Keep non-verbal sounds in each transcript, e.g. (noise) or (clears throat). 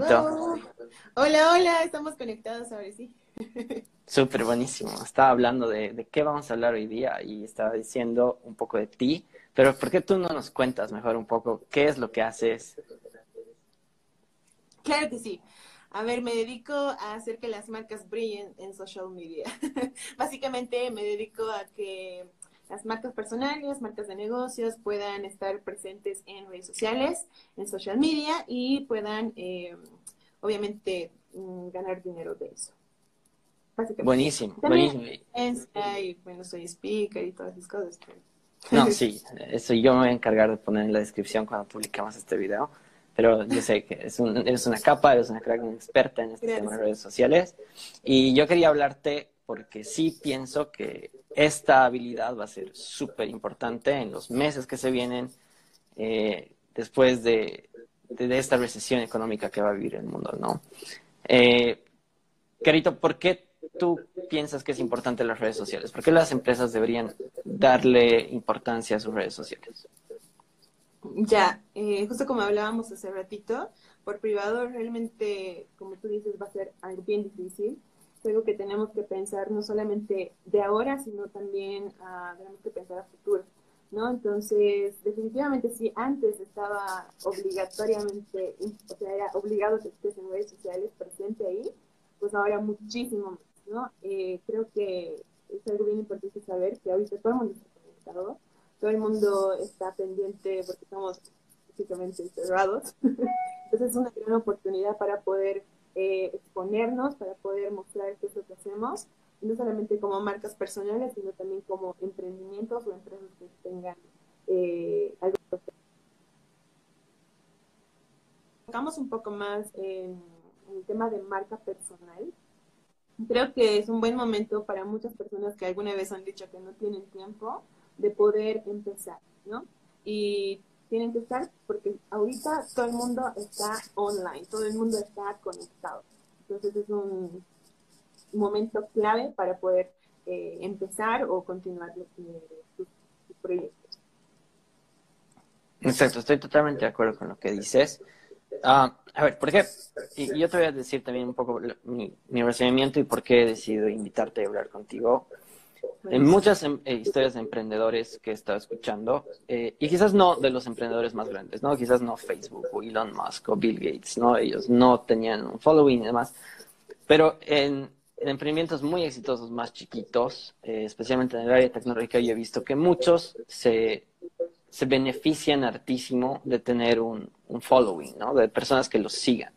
Carito? Hola, hola, estamos conectados ahora sí. (laughs) Súper buenísimo. Estaba hablando de, de, qué vamos a hablar hoy día y estaba diciendo un poco de ti, pero ¿por qué tú no nos cuentas mejor un poco qué es lo que haces? Claro que sí. A ver, me dedico a hacer que las marcas brillen en social media. (laughs) Básicamente me dedico a que las marcas personales, marcas de negocios puedan estar presentes en redes sociales, en social media y puedan, eh, obviamente, mm, ganar dinero de eso. Buenísimo, buenísimo. Y, bueno, soy speaker y todas esas cosas. No, (laughs) sí, eso yo me voy a encargar de poner en la descripción cuando publicamos este video. Pero yo sé que es un, eres una capa, eres una crack, una experta en este tema de redes sociales. Y yo quería hablarte porque sí pienso que esta habilidad va a ser súper importante en los meses que se vienen eh, después de, de, esta recesión económica que va a vivir el mundo, ¿no? Eh, Carito, ¿por qué tú piensas que es importante las redes sociales? ¿Por qué las empresas deberían darle importancia a sus redes sociales? Ya, eh, justo como hablábamos hace ratito, por privado realmente, como tú dices, va a ser algo bien difícil algo que tenemos que pensar no solamente de ahora, sino también uh, tenemos que pensar a futuro, ¿no? Entonces, definitivamente si antes estaba obligatoriamente, o sea, era obligado que estés en redes sociales presente ahí, pues ahora muchísimo más, ¿no? Eh, creo que es algo bien importante saber que ahorita todo el mundo está conectado, todo el mundo está pendiente porque estamos básicamente cerrados. (laughs) Entonces es una gran oportunidad para poder eh, exponernos, para poder mostrar qué es lo que hacemos, no solamente como marcas personales, sino también como emprendimientos o empresas que tengan eh, algo. Tocamos un poco más en, en el tema de marca personal. Creo que es un buen momento para muchas personas que alguna vez han dicho que no tienen tiempo de poder empezar, ¿no? Y tienen que estar porque ahorita todo el mundo está online, todo el mundo está conectado. Entonces es un momento clave para poder eh, empezar o continuar sus, proyectos. Exacto, estoy totalmente de acuerdo con lo que dices. Ah, a ver, ¿por qué? Y yo te voy a decir también un poco mi, mi y por qué he decidido invitarte a hablar contigo. En muchas em, eh, historias de emprendedores que he estado escuchando, eh, y quizás no de los emprendedores más grandes, ¿no? Quizás no Facebook o Elon Musk o Bill Gates, ¿no? Ellos no tenían un following y demás. Pero en, emprendimientos muy exitosos más chiquitos, eh, especialmente en el área tecnológica, yo he visto que muchos se, benefician hartísimo de tener un, un, following, ¿no? De personas que los sigan.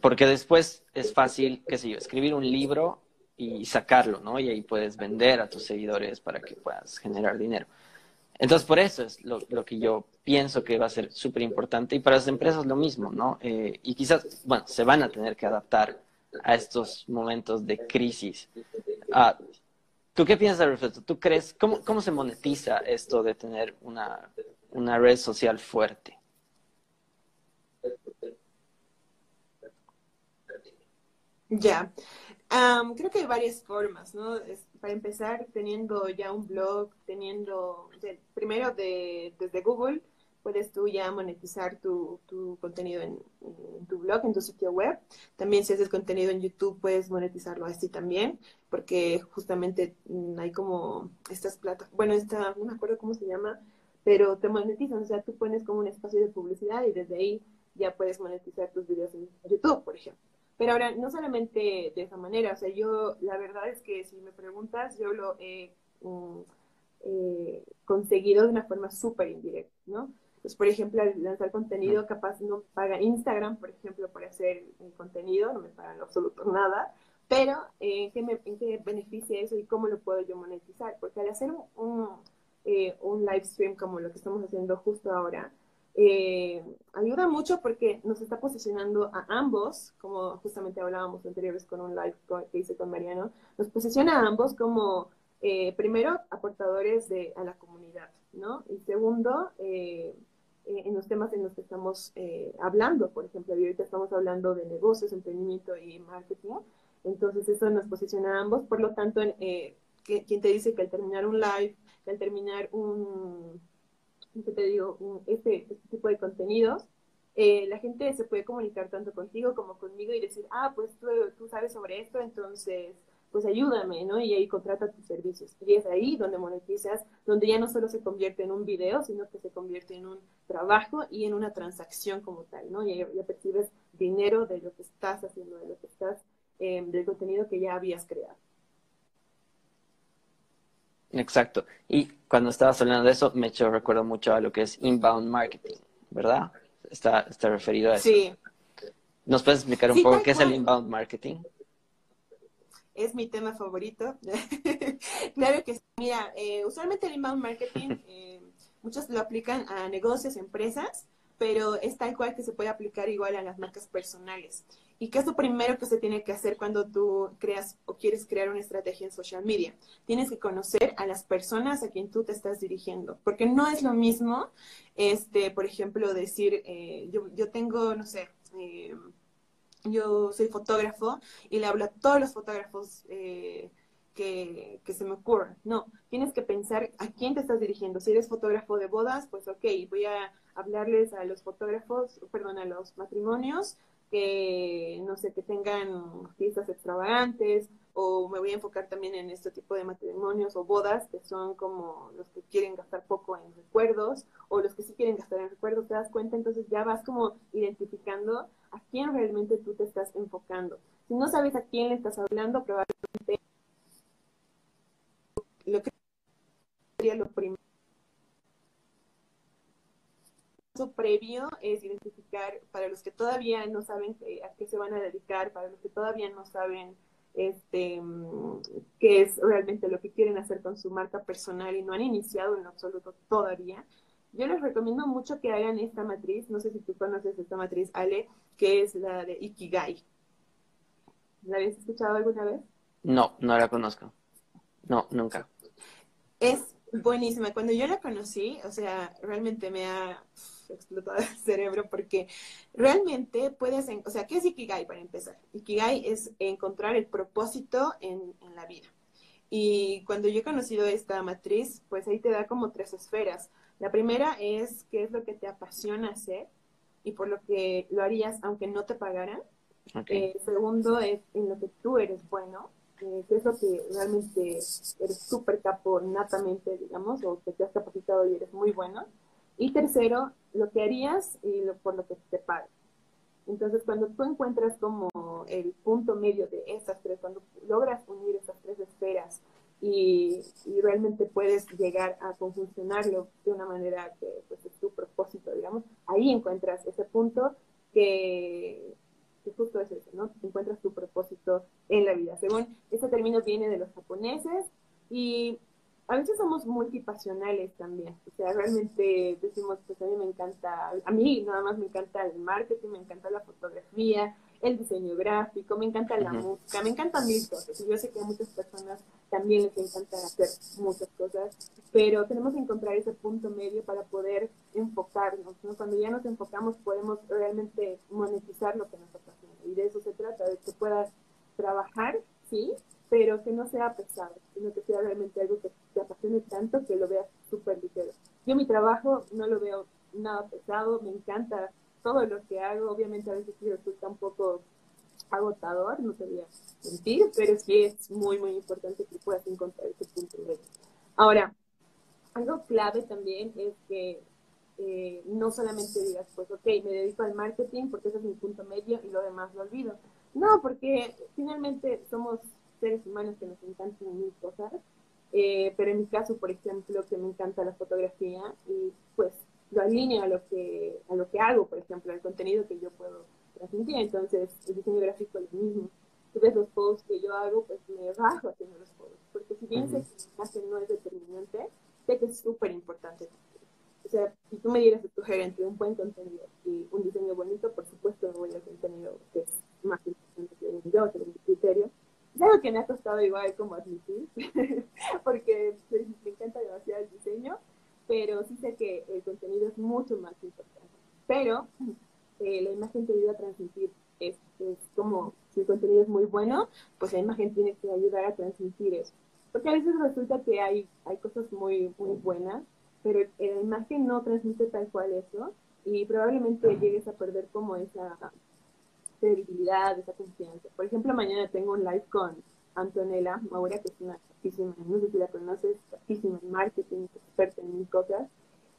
porque después es fácil, qué sé yo, escribir un libro y sacarlo, ¿no? Y ahí puedes vender a tus seguidores para que puedas generar dinero. Entonces, por eso es lo, que yo pienso que va a ser súper importante y para las empresas lo mismo, ¿no? Eh, y quizás, bueno, se van a tener que adaptar a estos momentos de crisis. Ah, ¿Tú qué piensas al respecto? ¿Tú crees, cómo, cómo se monetiza esto de tener una, una red social fuerte? Ya, creo que hay varias formas, ¿no? para empezar, teniendo ya un blog, teniendo, primero de, desde Google, puedes tú ya monetizar tu, tu contenido en, tu blog, en tu sitio web. También si haces contenido en YouTube, puedes monetizarlo así también, porque justamente mm, hay como estas plata, bueno, esta, no me acuerdo cómo se llama, pero te monetizan, o sea, tú pones como un espacio de publicidad y desde ahí ya puedes monetizar tus videos en YouTube, por ejemplo. Pero ahora, no solamente de esa manera, o sea, yo, la verdad es que si me preguntas, yo lo he mm, eh, conseguido de una forma súper indirecta, ¿no? Pues, por ejemplo, al lanzar contenido, capaz no paga Instagram, por ejemplo, por hacer contenido, no me pagan absoluto nada, pero eh, ¿en, qué ¿en qué beneficia eso y cómo lo puedo yo monetizar? Porque al hacer un, eh, un live stream como lo que estamos haciendo justo ahora, eh, ayuda mucho porque nos está posicionando a ambos, como justamente hablábamos anteriores con un live que hice con Mariano, nos posiciona a ambos como, eh, primero, aportadores de, a la comunidad, ¿no? Y segundo, eh, en los temas en los que estamos hablando, por ejemplo, ahorita estamos hablando de negocios, emprendimiento y marketing, entonces eso nos posiciona a ambos, por lo tanto, quien te dice que al terminar un live, que al terminar un que te digo, este, este tipo de contenidos, eh, la gente se puede comunicar tanto contigo como conmigo y decir, ah, pues tú, tú sabes sobre esto, entonces pues ayúdame, ¿no? Y ahí contrata tus servicios. Y es ahí donde monetizas, donde ya no solo se convierte en un video, sino que se convierte en un trabajo y en una transacción como tal, ¿no? Y ya, percibes dinero de lo que estás haciendo, de lo que estás, eh, del contenido que ya habías creado. Exacto. Y cuando estabas hablando de eso, me hecho recuerdo mucho a lo que es inbound marketing, ¿verdad? Está, está referido a eso. Sí. ¿Nos puedes explicar un poco qué es el inbound marketing? Es mi tema favorito. (laughs) claro que sí. Mira, eh, usualmente el inbound marketing, eh, muchos lo aplican a negocios, empresas, pero es tal cual que se puede aplicar igual a las marcas personales. ¿Y qué es lo primero que se tiene que hacer cuando tú creas o quieres crear una estrategia en social media? Tienes que conocer a las personas a quien tú te estás dirigiendo, porque no es lo mismo, este, por ejemplo, decir, eh, yo, yo, tengo, no sé, eh, yo soy fotógrafo y le hablo a todos los fotógrafos eh, que, que, se me ocurran. No, tienes que pensar a quién te estás dirigiendo. Si eres fotógrafo de bodas, pues ok, voy a hablarles a los fotógrafos, perdón, a los matrimonios que, no sé, que tengan fiestas extravagantes, o me voy a enfocar también en este tipo de matrimonios o bodas, que son como los que quieren gastar poco en recuerdos, o los que sí quieren gastar en recuerdos, te das cuenta, entonces ya vas como identificando a quién realmente tú te estás enfocando. Si no sabes a quién le estás hablando, probablemente lo que sería lo primero previo es identificar para los que todavía no saben a qué se van a dedicar, para los que todavía no saben este, qué es realmente lo que quieren hacer con su marca personal y no han iniciado en absoluto todavía. Yo les recomiendo mucho que hagan esta matriz, no sé si tú conoces esta matriz, Ale, que es la de Ikigai. ¿La habías escuchado alguna vez? No, no la conozco. No, nunca. Es buenísima. Cuando yo la conocí, o sea, realmente me ha explotado el cerebro porque realmente puedes, o sea, ¿qué es Ikigai para empezar? Ikigai es encontrar el propósito en, en la vida. Y cuando yo he conocido esta matriz, pues ahí te da como tres esferas. La primera es qué es lo que te apasiona hacer y por lo que lo harías aunque no te pagaran. Eh, segundo es en lo que tú eres bueno eh, es lo que realmente eres súper capo natamente, digamos, o que te has capacitado y eres muy bueno. Y tercero, lo que harías y lo, por lo que te pagan. Entonces, cuando tú encuentras como el punto medio de estas tres, cuando logras unir estas tres esferas y, y realmente puedes llegar a conjuncionarlo de una manera que pues, es tu propósito, digamos, ahí encuentras ese punto que, que justo es eso, ¿no? Encuentras tu propósito en la vida. Según ese término viene de los japoneses y a veces somos multipasionales también. O sea, realmente decimos, pues a mí me encanta, a mí nada más me encanta el marketing, me encanta la fotografía, el diseño gráfico, me encanta la música, me encantan mil cosas. Y yo sé que a muchas personas también les encanta hacer muchas cosas, pero tenemos que encontrar ese punto medio para poder enfocarnos. Cuando ya nos enfocamos podemos realmente monetizar lo que nos apasiona. Y de eso se trata, de que puedas trabajar, sí, pero que no sea pesado, sino que sea realmente algo que te apasione tanto que lo veas súper ligero. Yo mi trabajo no lo veo nada pesado, me encanta todo lo que hago, obviamente a veces resulta un poco agotador, no te voy a mentir, pero sí es muy, muy importante que puedas encontrar ese punto medio. Ahora, algo clave también es que eh, no solamente digas, pues, ok, me dedico al marketing porque ese es mi punto medio y lo demás lo olvido. No, porque finalmente somos seres humanos que nos encantan mil cosas, eh, pero en mi caso, por ejemplo, que me encanta la fotografía y pues lo alineo a lo que a lo que hago, por ejemplo, al contenido que yo puedo transmitir. Entonces, el diseño gráfico es lo mismo. Tú ves los posts que yo hago, pues me bajo haciendo los posts. Porque si bien sé que no es determinante, sé que es súper importante. O sea, si tú me dieras a escoger entre un buen contenido y un diseño bonito, por supuesto me voy al contenido que es más importante que yo, que mi criterio. Es algo que me ha costado igual como admitir, (laughs) porque pues, me encanta demasiado el diseño, pero sí sé que el contenido es mucho más importante. Pero eh, la imagen te ayuda a transmitir, es, es, como si el contenido es muy bueno, pues la imagen tiene que ayudar a transmitir eso. Porque a veces resulta que hay, hay cosas muy, muy buenas, pero la imagen no transmite tal cual eso, y probablemente llegues a perder como esa credibilidad, esa confianza. Por ejemplo, mañana tengo un live con Antonella Maura, que es una artísima, no sé si la conoces, artísima en marketing, experta en mil cosas.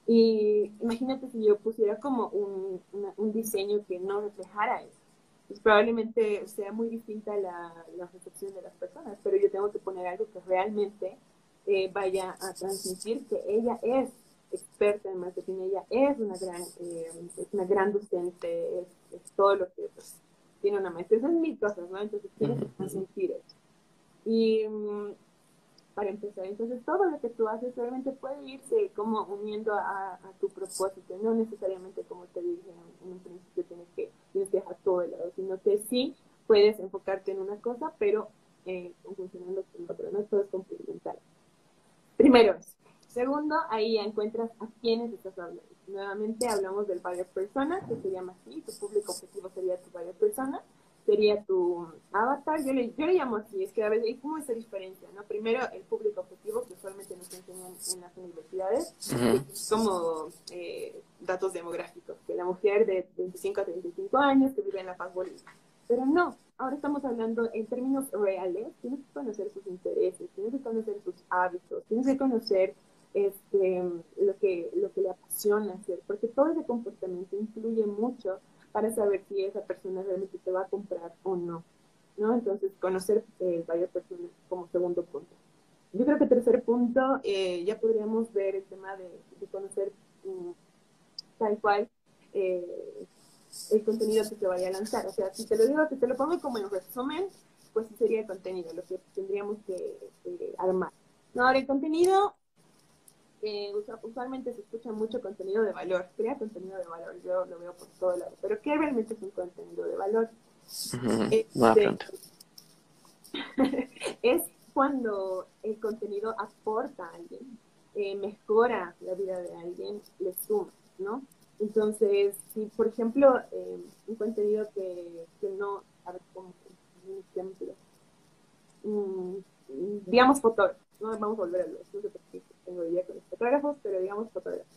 Y imagínate si yo pusiera como un, un diseño que no reflejara eso. Pues probablemente sea muy distinta la, la, recepción de las personas, pero yo tengo que poner algo que realmente eh, vaya a transmitir que ella es experta en marketing, ella es una gran, eh, es una gran docente, es, todo lo que pues, tiene una maestría, son mil cosas, ¿no? Entonces tienes que transmitir eso. Y mm, para empezar, entonces todo lo que tú haces realmente puede irse como uniendo a, tu propósito, no necesariamente como te dije en, un principio tienes que, tienes que todo de lado, sino que sí puedes enfocarte en una cosa, pero eh, funcionando con otra, ¿no? Todo es complementario. Primero. Segundo, ahí ya encuentras a quiénes estás hablando. Nuevamente hablamos del buyer persona, que se llama así, tu público objetivo sería tu buyer persona sería tu avatar, yo le, yo le llamo así, es que a veces hay como esa diferencia, ¿no? Primero el público objetivo, que usualmente nos enseñan en las universidades, como eh, datos demográficos, que la mujer de 25 a 35 años que vive en La Paz, Bolivia. Pero no, ahora estamos hablando en términos reales, tienes que conocer sus intereses, tienes que conocer sus hábitos, tienes que conocer este, lo, que, lo que le apasiona hacer, porque todo ese comportamiento influye mucho para saber si esa persona realmente te va a comprar o no. ¿no? Entonces, conocer eh, varias personas como segundo punto. Yo creo que tercer punto, eh, ya podríamos ver el tema de, conocer mm, tal cual eh, el contenido que se vaya a lanzar. O sea, si te lo digo, si te lo pongo como en resumen, pues sería el contenido, lo que tendríamos que armar. No, ahora el contenido eh, usualmente se escucha mucho contenido de valor, crea contenido de valor, yo lo veo por todo lado, pero ¿qué realmente es un contenido de valor? Este, (laughs) es cuando el contenido aporta a alguien, eh, mejora la vida de alguien, le suma, ¿no? Entonces, si por ejemplo, eh, un contenido que, que, no, a ver, ejemplo. Mm, digamos fotógrafo, no vamos a volver a los, no tengo idea con los fotógrafos, pero digamos fotógrafos.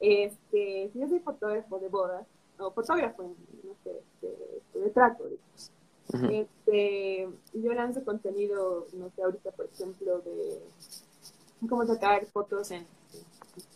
Este, si yo soy fotógrafo de bodas, o fotógrafo, no sé, de, de trato, digamos. este, yo lanzo contenido, no sé, ahorita, por ejemplo, de cómo sacar fotos en,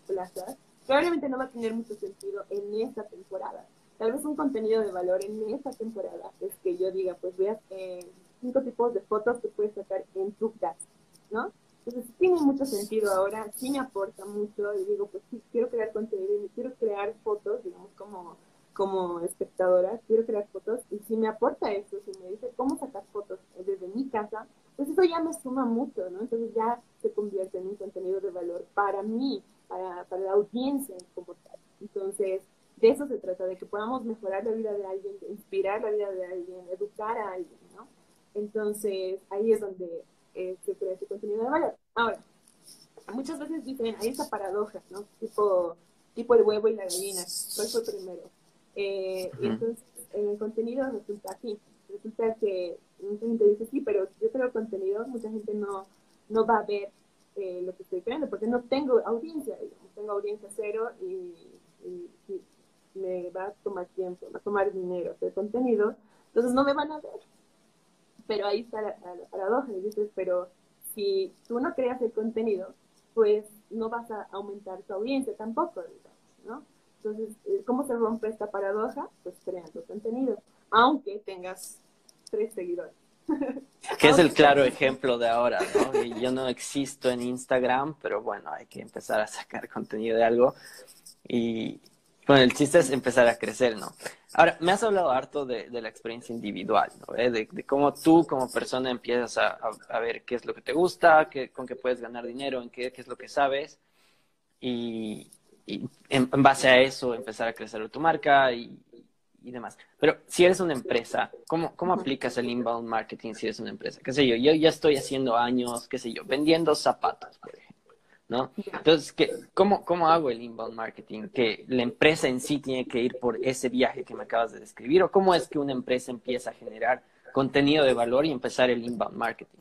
plazas. Probablemente no va a tener mucho sentido en esta temporada. Tal vez un contenido de valor en esta temporada es que yo diga, pues veas eh, cinco tipos de fotos que puedes sacar en tu casa, ¿no? Entonces, tiene mucho sentido ahora, sí me aporta mucho y digo, pues sí, quiero crear contenido y quiero crear fotos, digamos, como, como espectadora, quiero crear fotos y si me aporta eso, si me dice cómo sacar fotos desde mi casa, pues eso ya me suma mucho, ¿no? Entonces ya se convierte en un contenido de valor para mí, para, para la audiencia como tal. Entonces, de eso se trata, de que podamos mejorar la vida de alguien, inspirar la vida de alguien, educar a alguien, ¿no? Entonces, ahí es donde eh, se crea ese contenido de valor. Ahora, muchas veces dicen, hay esa paradoja, ¿no? Tipo, tipo el huevo y la gallina, ¿cuál fue primero? Eh, y entonces, en el contenido resulta así, resulta que mucha gente dice, sí, pero yo creo contenido, mucha gente no, no va a ver eh, lo que estoy creando, porque no tengo audiencia, digamos, tengo audiencia cero y, me va a tomar tiempo, me va a tomar dinero hacer contenido, entonces no me van a ver pero ahí está la, paradoja, y dices, pero si tú no creas el contenido, pues no vas a aumentar tu audiencia tampoco, digamos, ¿no? Entonces, eh, ¿cómo se rompe esta paradoja? Pues creando contenido, aunque tengas tres seguidores. (laughs) Que es el claro ejemplo de ahora, ¿no? yo no existo en Instagram, pero bueno, hay que empezar a sacar contenido de algo. Y, bueno, el chiste es empezar a crecer, ¿no? Ahora, me has hablado harto de, la experiencia individual, ¿no? ¿Eh? De, cómo tú como persona empiezas a, ver qué es lo que te gusta, qué, con qué puedes ganar dinero, en qué, es lo que sabes, y, en, base a eso empezar a crecer tu marca y, demás. Pero si eres una empresa, ¿cómo, ¿cómo aplicas el inbound marketing si eres una empresa? ¿Qué sé yo? Yo ya estoy haciendo años, qué sé yo, vendiendo zapatos, por ejemplo. ¿No? Entonces, ¿qué, cómo, ¿cómo hago el inbound marketing? ¿Que la empresa en sí tiene que ir por ese viaje que me acabas de describir? ¿O cómo es que una empresa empieza a generar contenido de valor y empezar el inbound marketing?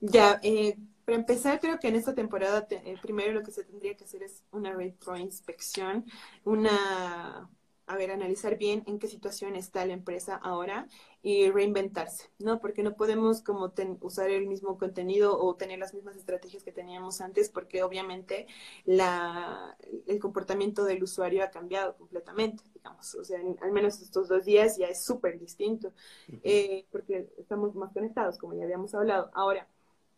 Ya, eh, para empezar, creo que en esta temporada, eh, primero lo que se tendría que hacer es una retroinspección, una a ver, analizar bien en qué situación está la empresa ahora y reinventarse, ¿no? Porque no podemos como usar el mismo contenido o tener las mismas estrategias que teníamos antes, porque obviamente la, el comportamiento del usuario ha cambiado completamente, digamos. O sea, al menos estos dos días ya es súper distinto, eh, porque estamos más conectados, como ya habíamos hablado. Ahora,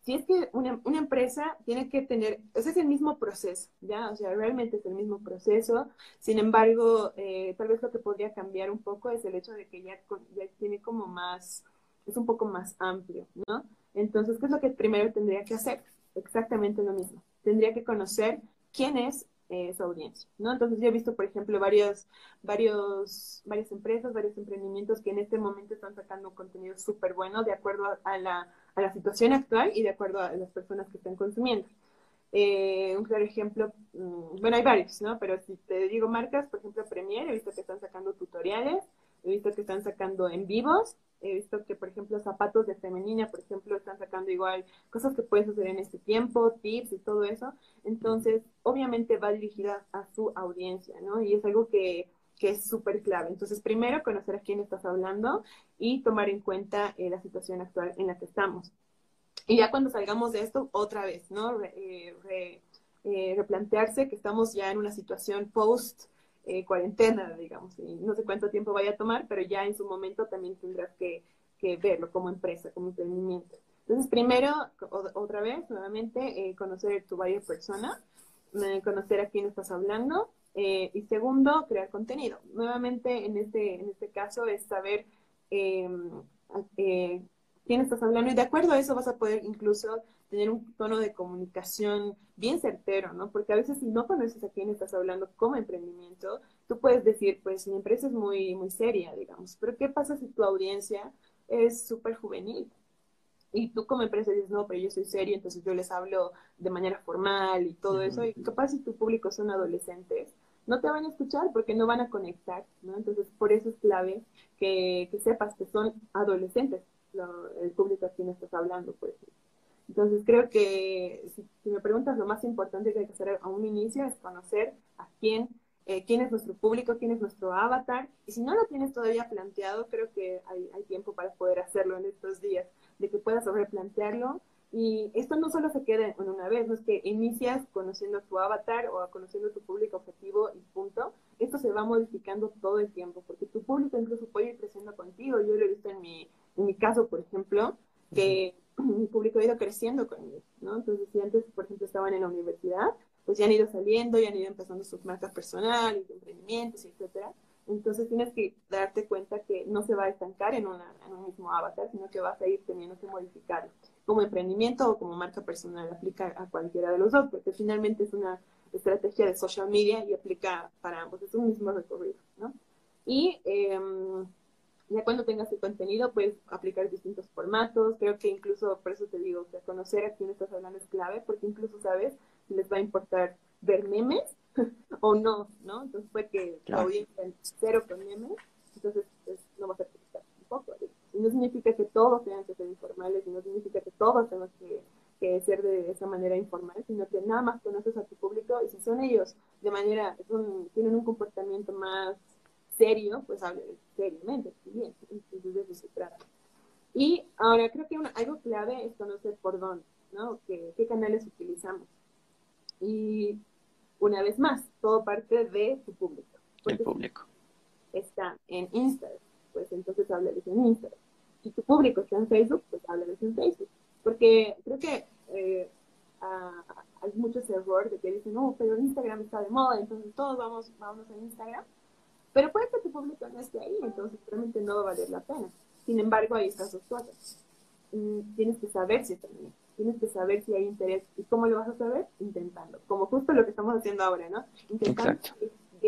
si es que una, una, empresa tiene que tener, ese es el mismo proceso, ¿ya? O sea, realmente es el mismo proceso. Sin embargo, eh, tal vez lo que podría cambiar un poco es el hecho de que ya, ya tiene como más, es un poco más amplio, ¿no? Entonces, ¿qué es lo que primero tendría que hacer? Exactamente lo mismo. Tendría que conocer quién es eh, su audiencia, ¿no? Entonces yo he visto, por ejemplo, varios, varios, varias empresas, varios emprendimientos que en este momento están sacando contenido súper bueno de acuerdo a la a la situación actual y de acuerdo a las personas que están consumiendo. Eh, un claro ejemplo, mm, bueno, hay varios, ¿no? Pero si te digo marcas, por ejemplo, Premier, he visto que están sacando tutoriales, he visto que están sacando en vivos, he visto que, por ejemplo, zapatos de femenina, por ejemplo, están sacando igual cosas que puedes hacer en este tiempo, tips y todo eso. Entonces, obviamente va dirigida a su audiencia, ¿no? Y es algo que que es súper clave. Entonces, primero, conocer a quién estás hablando y tomar en cuenta eh, la situación actual en la que estamos. Y ya cuando salgamos de esto, otra vez, ¿no? Eh, eh, replantearse que estamos ya en una situación post cuarentena, digamos, y no sé cuánto tiempo vaya a tomar, pero ya en su momento también tendrás que, que verlo como empresa, como emprendimiento. Entonces, primero, otra vez, nuevamente, conocer tu buyer persona, conocer a quién estás hablando, eh, y segundo, crear contenido. Nuevamente, en este, en este caso, es saber em, eh, quién estás hablando y de acuerdo a eso vas a poder incluso tener un tono de comunicación bien certero, ¿no? Porque a veces si no conoces a quién estás hablando como emprendimiento, tú puedes decir, pues mi empresa es muy, muy seria, digamos, pero ¿qué pasa si tu audiencia es súper juvenil? Y tú como empresa dices, no, pero yo soy seria, entonces yo les hablo de manera formal y todo eso, y capaz si tu público son adolescentes, no te van a escuchar porque no van a conectar, ¿no? Entonces, por eso es clave que, sepas que son adolescentes el público a quien estás hablando, por ejemplo. Entonces, creo que si, me preguntas, lo más importante que hay que hacer a un inicio es conocer a quién, eh, quién es nuestro público, quién es nuestro avatar. Y si no lo tienes todavía planteado, creo que hay, hay tiempo para poder hacerlo en estos días, de que puedas sobreplantearlo y esto no solo se queda en una vez, no es que inicias conociendo tu avatar o conociendo tu público objetivo y punto. Esto se va modificando todo el tiempo, porque tu público incluso puede ir creciendo contigo. Yo lo he visto en mi, en mi caso, por ejemplo, que (clears throat) mi público ha ido creciendo conmigo, ¿no? Entonces, si antes, por ejemplo, estaban en la universidad, pues ya han ido saliendo, ya han ido empezando sus marcas personales, emprendimientos, etcétera. Entonces tienes que darte cuenta que no se va a estancar en, una, en un mismo avatar, sino que vas a ir teniendo que modificarlo como emprendimiento o como marca personal, aplica a cualquiera de los dos, porque finalmente es una estrategia de social media y aplica para ambos, es un mismo recorrido, ¿no? Y em, ya cuando tengas el contenido, puedes aplicar distintos formatos, creo que incluso, por eso te digo, que conocer a quién estás hablando es clave, porque incluso sabes si les va a importar ver memes (laughs) o no, ¿no? Entonces fue que la audiencia cero con memes, entonces pues, no vas a utilizar un poco, y no significa que todos tengan que ser informales, y no significa que todos tengan que, ser de esa manera informal, sino que nada más conoces a tu público y si son ellos de manera, tienen un comportamiento más serio, pues hable seriamente, bien, entonces de eso se trata. Y ahora creo que algo clave es conocer por dónde, ¿no? ¿Qué, qué canales utilizamos. Y una vez más, todo parte de tu público. El público. Está en Instagram, pues entonces háblales en Instagram si tu público está en Facebook, pues háblales en Facebook. Porque creo que eh, hay muchos errores de que dicen, no, pero Instagram está de moda, entonces todos vamos, vamos a Instagram. Pero puede que tu público no esté ahí, entonces realmente no va a valer la pena. Sin embargo, hay estas dos cosas. Mm, tienes que saber si bien. Tienes que saber si hay interés. ¿Y cómo lo vas a saber? Intentando. Como justo lo que estamos haciendo ahora, ¿no? Intentando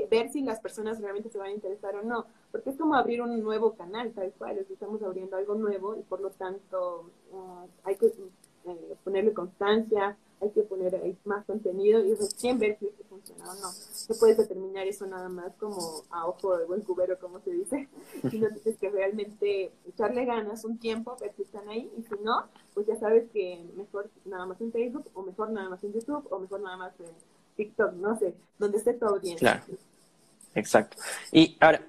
ver si las personas realmente se van a interesar o no, porque es como abrir un nuevo canal, tal cual, estamos abriendo algo nuevo y por lo tanto ah, hay que eh, ponerle constancia, hay que poner ahí más contenido y recién ver si funciona funciona o no. No puedes determinar eso nada más como a ojo de buen cubero, como se dice, (laughs) sino tienes que realmente echarle ganas un tiempo, ver si están ahí, y si no, pues ya sabes que mejor nada más en Facebook, o mejor nada más en YouTube, o mejor nada más en TikTok, no sé, donde esté tu audiencia. Claro, exacto. Y ahora,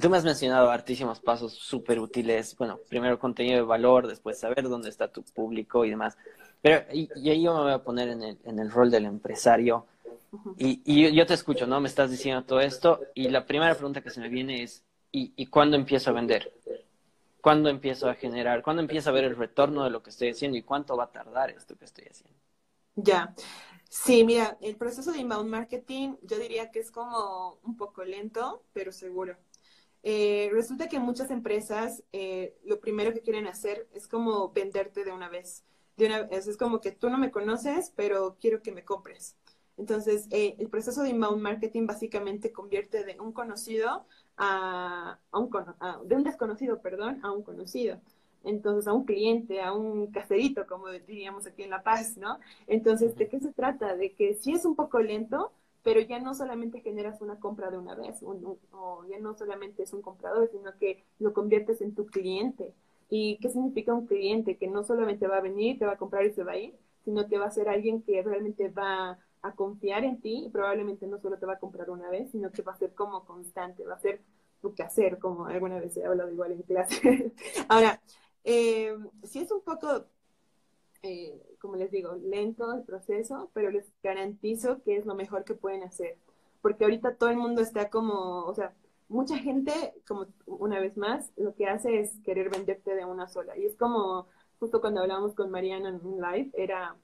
tú me has mencionado hartísimos pasos súper útiles. Bueno, primero contenido de valor, después saber dónde está tu público y demás. Pero, y, ahí yo me voy a poner en el, en el rol del empresario. Y, y, yo te escucho, ¿no? Me estás diciendo todo esto. Y la primera pregunta que se me viene es, ¿y, y cuándo empiezo a vender? ¿Cuándo empiezo a generar? ¿Cuándo empiezo a ver el retorno de lo que estoy haciendo? ¿Y cuánto va a tardar esto que estoy haciendo? Ya. Sí, mira, el proceso de inbound marketing yo diría que es como un poco lento, pero seguro. Eh, resulta que muchas empresas eh, lo primero que quieren hacer es como venderte de una vez. De una vez. Es como que tú no me conoces, pero quiero que me compres. Entonces, eh, el proceso de inbound marketing básicamente convierte de un conocido a, un, de un desconocido, perdón, a un conocido. Entonces, a un cliente, a un caserito, como diríamos aquí en La Paz, ¿no? Entonces, ¿de qué se trata? De que si es un poco lento, pero ya no solamente generas una compra de una vez, o ya no solamente es un comprador, sino que lo conviertes en tu cliente. ¿Y qué significa un cliente? Que no solamente va a venir, te va a comprar y se va a ir, sino que va a ser alguien que realmente va a confiar en ti y probablemente no solo te va a comprar una vez, sino que va a ser como constante, va a ser tu hacer, como alguna vez he hablado igual en clase. (laughs) Ahora, eh, es un poco, eh, como les digo, lento el proceso, pero les garantizo que es lo mejor que pueden hacer. Porque ahorita todo el mundo está como, o sea, mucha gente, como una vez más, lo que hace es querer venderte de una sola. Y es como, justo cuando hablamos con Mariana en un live, era,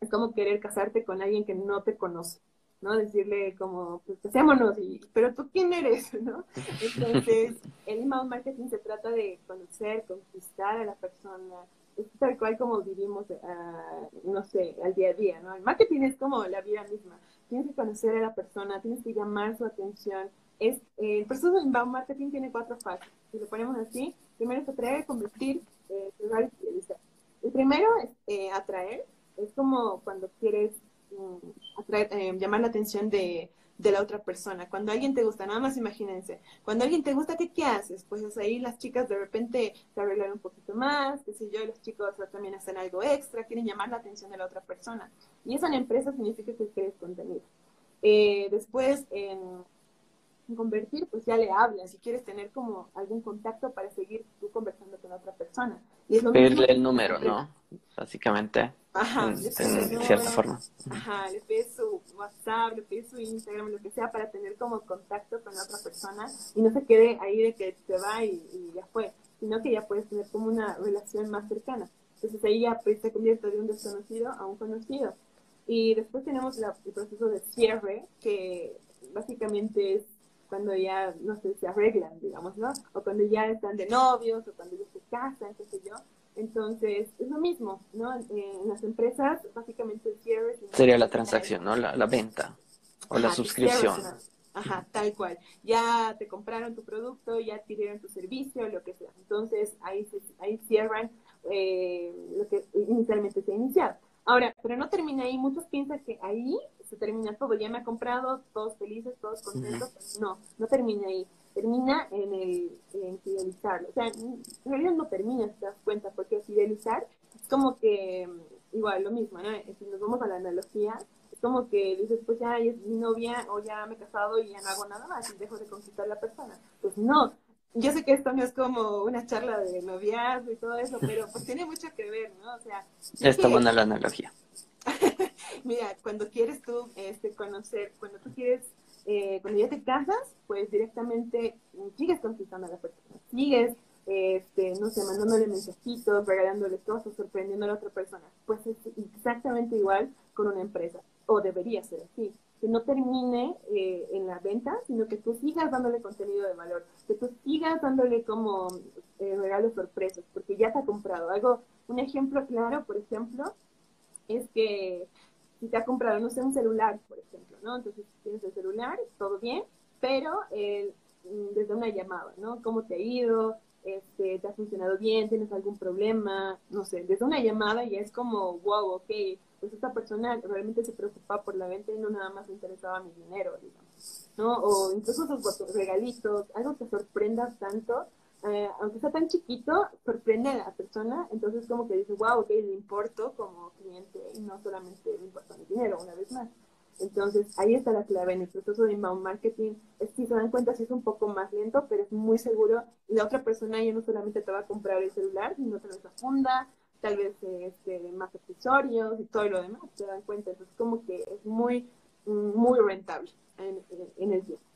es como querer casarte con alguien que no te conoce. ¿no? Decirle como, pues casémonos, y, pero tú quién eres, (laughs) ¿no? Entonces, (laughs) el inbound marketing se trata de conocer, conquistar a la persona, es tal cual como vivimos, uh, no sé, al día a día, ¿no? El marketing es como la vida misma, tienes que conocer a la persona, tienes que llamar su atención, es, eh, el proceso de inbound marketing tiene cuatro fases, si lo ponemos así, primero es atraer, convertir, eh, El primero es eh, atraer, es como cuando quieres eh, llamar la atención de, la otra persona. Cuando alguien te gusta, nada más imagínense, cuando alguien te gusta, ¿qué, qué haces? Pues ahí las chicas de repente se arreglan un poquito más, qué sé yo, los chicos también hacen algo extra, quieren llamar la atención de la otra persona. Y eso en empresa significa que quieres contenido. Eh, después, en convertir, pues ya le hablas, si quieres tener como algún contacto para seguir tú conversando con otra persona. Y es lo Pedirle el número, ¿no? Básicamente. Ajá, en, cierta forma. Ajá, le pides su WhatsApp, le pides su Instagram, lo que sea, para tener como contacto con la otra persona y no se quede ahí de que se va y, ya fue, sino que ya puedes tener como una relación más cercana. Entonces ahí ya pues, se convierte de un desconocido a un conocido. Y después tenemos el proceso de cierre, que básicamente es cuando ya, no sé, se arreglan, digamos, ¿no? O cuando ya están de novios, o cuando ya se casan, qué sé yo. Entonces, es lo mismo, ¿no? en las empresas, básicamente el cierre... Sería la transacción, ¿no? La, la venta o la suscripción. Ajá, tal cual. Ya te compraron tu producto, ya adquirieron tu servicio, lo que sea. Entonces, ahí, ahí cierran eh, lo que inicialmente se ha iniciado. Ahora, pero no termina ahí. Muchos piensan que ahí se termina todo. Ya me ha comprado, todos felices, todos contentos. No, no termina ahí. Termina en el en fidelizar. O sea, en realidad no termina, si te das cuenta, porque fidelizar es como que, mm, igual, lo mismo, ¿no? Si nos vamos a la analogía, es como que dices, pues ya es mi novia o ya me he casado y ya no hago nada más y dejo de conquistar a la persona. Pues no, yo sé que esto no es como una charla de noviazgo y todo eso, pero pues tiene mucho que ver, ¿no? O sea... Está buena la analogía. (laughs) Mira, cuando quieres tú este, conocer, cuando tú quieres, eh, cuando ya te casas, pues directamente sigues conquistando a la persona, sigues, este, no sé, mandándole mensajitos, regalándole cosas, sorprendiendo a la otra persona. Pues es exactamente igual con una empresa, o debería ser así que no termine eh, en la venta, sino que tú sigas dándole contenido de valor, que tú sigas dándole como eh, regalos sorpresas, porque ya te ha comprado. Algo, un ejemplo claro, por ejemplo, es que si te ha comprado, no sé, un celular, por ejemplo, ¿no? Entonces tienes el celular, todo bien, pero mm, desde una llamada, ¿no? ¿Cómo te ha ido? Este, ¿Te ha funcionado bien? ¿Tienes algún problema? No sé, desde una llamada ya es como, wow, ok, pues esta persona realmente se preocupaba por la venta y no nada más le interesaba mi dinero, digamos, ¿no? O incluso esos regalitos, algo que sorprenda tanto, eh, aunque sea tan chiquito, sorprende a la persona, entonces como que dice, wow, ok, le importo como cliente y no solamente le importa mi dinero, una vez más. Entonces, ahí está la clave en el proceso de inbound marketing. Es, si se dan cuenta, sí es un poco más lento, pero es muy seguro. La otra persona ya no solamente te va a comprar el celular, sino te la funda, tal vez este, más accesorios y todo lo demás, se dan cuenta. Entonces, como que es muy, muy rentable en, en el tiempo.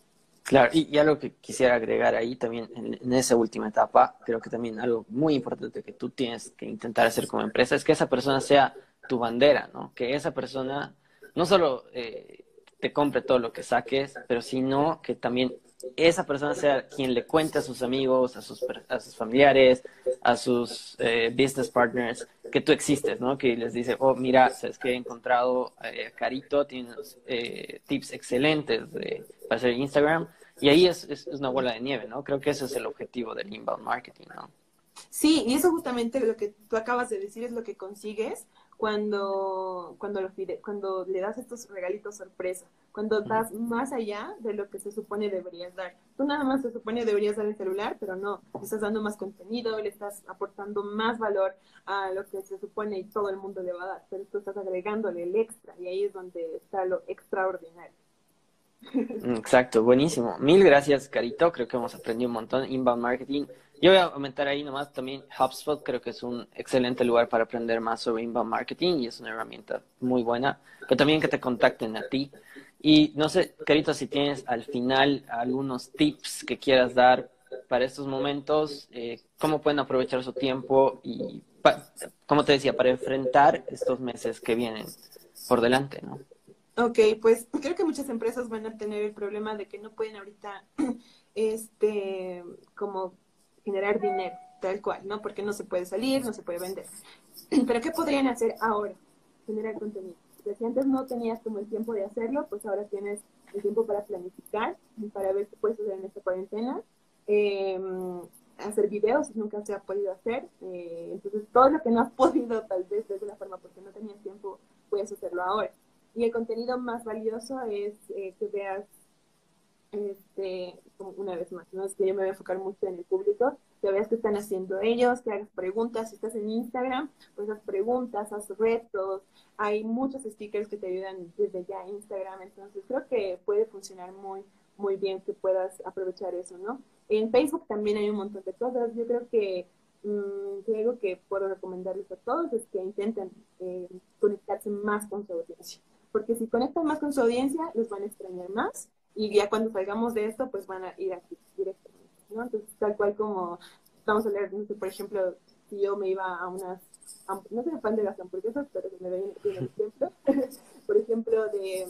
Claro, y, algo que quisiera agregar ahí también en, en, esa última etapa, creo que también algo muy importante que tú tienes que intentar hacer como empresa es que esa persona sea tu bandera, ¿no? Que esa persona no solo eh, te compre todo lo que saques, pero sino que también esa persona sea quien le cuente a sus amigos, a sus, a sus familiares, a sus eh, business partners, que tú existes, ¿no? Que les dice, oh, mira, sabes que he encontrado eh, Carito, tiene unos tips excelentes de, para hacer Instagram, y ahí es, es, una bola de nieve, ¿no? Creo que ese es el objetivo del inbound marketing, ¿no? Sí, y eso justamente lo que tú acabas de decir es lo que consigues cuando, cuando, lo cuando le das estos regalitos sorpresa, cuando das más allá de lo que se supone deberías dar. Tú nada más se supone deberías dar el celular, pero no, le estás dando más contenido, le estás aportando más valor a lo que se supone y todo el mundo le va a dar, pero tú estás agregándole el extra y ahí es donde está lo extraordinario. Exacto, buenísimo. Mil gracias, Carito. Creo que hemos aprendido un montón. Inbound marketing yo voy a aumentar ahí nomás también HubSpot, creo que es un excelente lugar para aprender más sobre inbound marketing y es una herramienta muy buena, pero también que te contacten a ti. Y no sé, Carito, si tienes al final algunos tips que quieras dar para estos momentos, eh, cómo pueden aprovechar su tiempo y, como te decía, para enfrentar estos meses que vienen por delante, ¿no? Ok, pues creo que muchas empresas van a tener el problema de que no pueden ahorita, (clears throat) este, como generar dinero, tal cual, ¿no? Porque no se puede salir, no se puede vender. (clears throat) Pero ¿qué podrían hacer ahora? Generar contenido. Si antes no tenías como el tiempo de hacerlo, pues ahora tienes el tiempo para planificar, para ver qué puedes hacer en esta cuarentena. Em, hacer videos, si nunca se ha podido hacer. Eh, entonces, todo lo que no has (laughs) podido, tal vez de alguna forma, porque no tenías tiempo, puedes hacerlo ahora. Y el contenido más valioso es eh, que veas este, una vez más, ¿no? Es que yo me voy a enfocar mucho en el público, que veas qué están haciendo ellos, que hagas preguntas, si estás en Instagram, pues haz preguntas, haz retos, hay muchos stickers que te ayudan desde ya Instagram, entonces creo que puede funcionar muy, muy bien que puedas aprovechar eso, ¿no? En Facebook también hay un montón de cosas, yo creo que mmm, algo que puedo recomendarles a todos es que intenten eh, conectarse más con su audiencia, porque si conectan más con su audiencia, los van a extrañar más y ya cuando salgamos de esto, pues van a ir aquí directamente, ¿no? Entonces, tal cual como a no sé, por ejemplo, si yo me iba a unas, no soy fan de las hamburguesas, pero me doy un ejemplo, (laughs) por ejemplo, de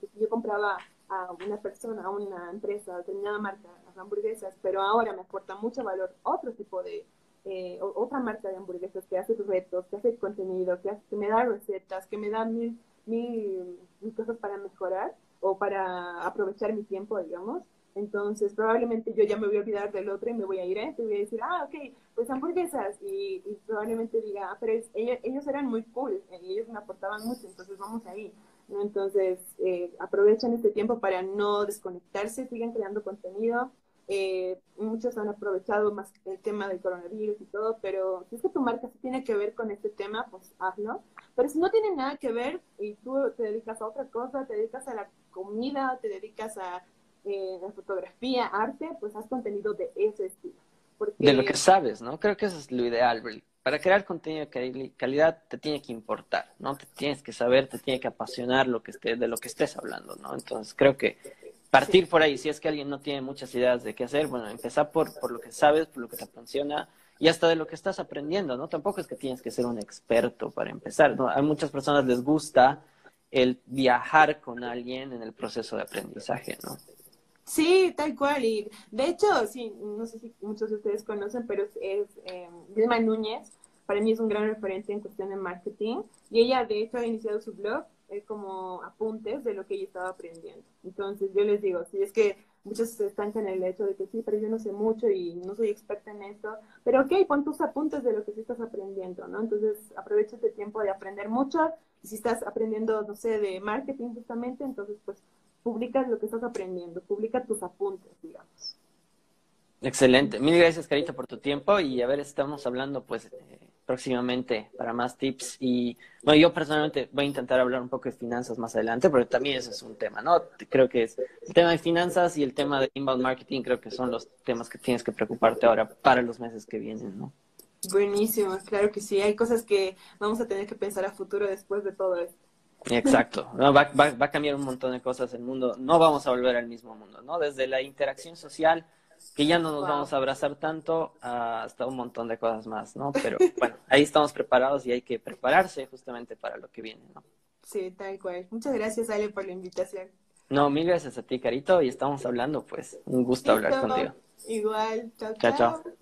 si yo compraba a una persona, a una empresa, determinada marca, las hamburguesas, pero ahora me aporta mucho valor otro tipo de, eh, otra marca de hamburguesas que hace retos, que hace contenido, que, que me da recetas, que me da mil, mil cosas para mejorar, o para aprovechar mi tiempo, digamos. Entonces, probablemente yo ya me voy a olvidar del otro y me voy a ir a este y voy a decir, ah, ok, pues hamburguesas. Y, y probablemente diga, ah, pero ellos, eran muy cool, eh, ellos me aportaban mucho, entonces vamos ahí. ¿no? Entonces, eh, aprovechen este tiempo para no desconectarse, sigan creando contenido. Eh, muchos han aprovechado más el tema del coronavirus y todo, pero si es que tu marca sí tiene que ver con este tema, pues hazlo. Pero si no tiene nada que ver y tú te dedicas a otra cosa, te dedicas a la comida, te dedicas a eh, la fotografía, arte, pues haz contenido de ese estilo. De lo que sabes, ¿no? Creo que eso es lo ideal, Para crear contenido de calidad te tiene que importar, ¿no? Te tienes que saber, te tiene que apasionar lo que esté, de lo que estés hablando, ¿no? Entonces creo que partir por ahí, si es que alguien no tiene muchas ideas de qué hacer, bueno, empezar por, por lo que sabes, por lo que te funciona y hasta de lo que estás aprendiendo, ¿no? Tampoco es que tienes que ser un experto para empezar, ¿no? A muchas personas les gusta el viajar con alguien en el proceso de aprendizaje, ¿no? Sí, tal cual. Y de hecho, sí, no sé si muchos de ustedes conocen, pero es eh, Núñez. Para mí es un gran referente en cuestión de marketing. Y ella, de hecho, ha iniciado su blog eh, como apuntes de lo que ella estaba aprendiendo. Entonces, yo les digo, si es que muchos se estancan en el hecho de que sí, pero yo no sé mucho y no soy experta en esto. Pero ok, pon tus apuntes de lo que sí estás aprendiendo, ¿no? Entonces, aprovecha este tiempo de aprender mucho. Si estás aprendiendo, no sé, de marketing justamente, entonces, pues, publicas lo que estás aprendiendo, publica tus apuntes, digamos. Excelente. Mil gracias, Carita, por tu tiempo. Y a ver, estamos hablando, pues, eh, próximamente para más tips. Y bueno, yo personalmente voy a intentar hablar un poco de finanzas más adelante, porque también ese es un tema, ¿no? Creo que es el tema de finanzas y el tema de inbound marketing, creo que son los temas que tienes que preocuparte ahora para los meses que vienen, ¿no? Buenísimo, claro que sí. Hay cosas que vamos a tener que pensar a futuro después de todo esto. Exacto, va, va, va a cambiar un montón de cosas el mundo, no vamos a volver al mismo mundo, ¿no? Desde la interacción social, que ya no nos vamos a abrazar tanto hasta un montón de cosas más, ¿no? Pero (laughs) bueno, ahí estamos preparados y hay que prepararse justamente para lo que viene, ¿no? Sí, tal cual. Muchas gracias, Ale, por la invitación. No, mil gracias a ti, Carito, y estamos hablando, pues, un gusto hablar contigo. Igual, chao. chao. chao.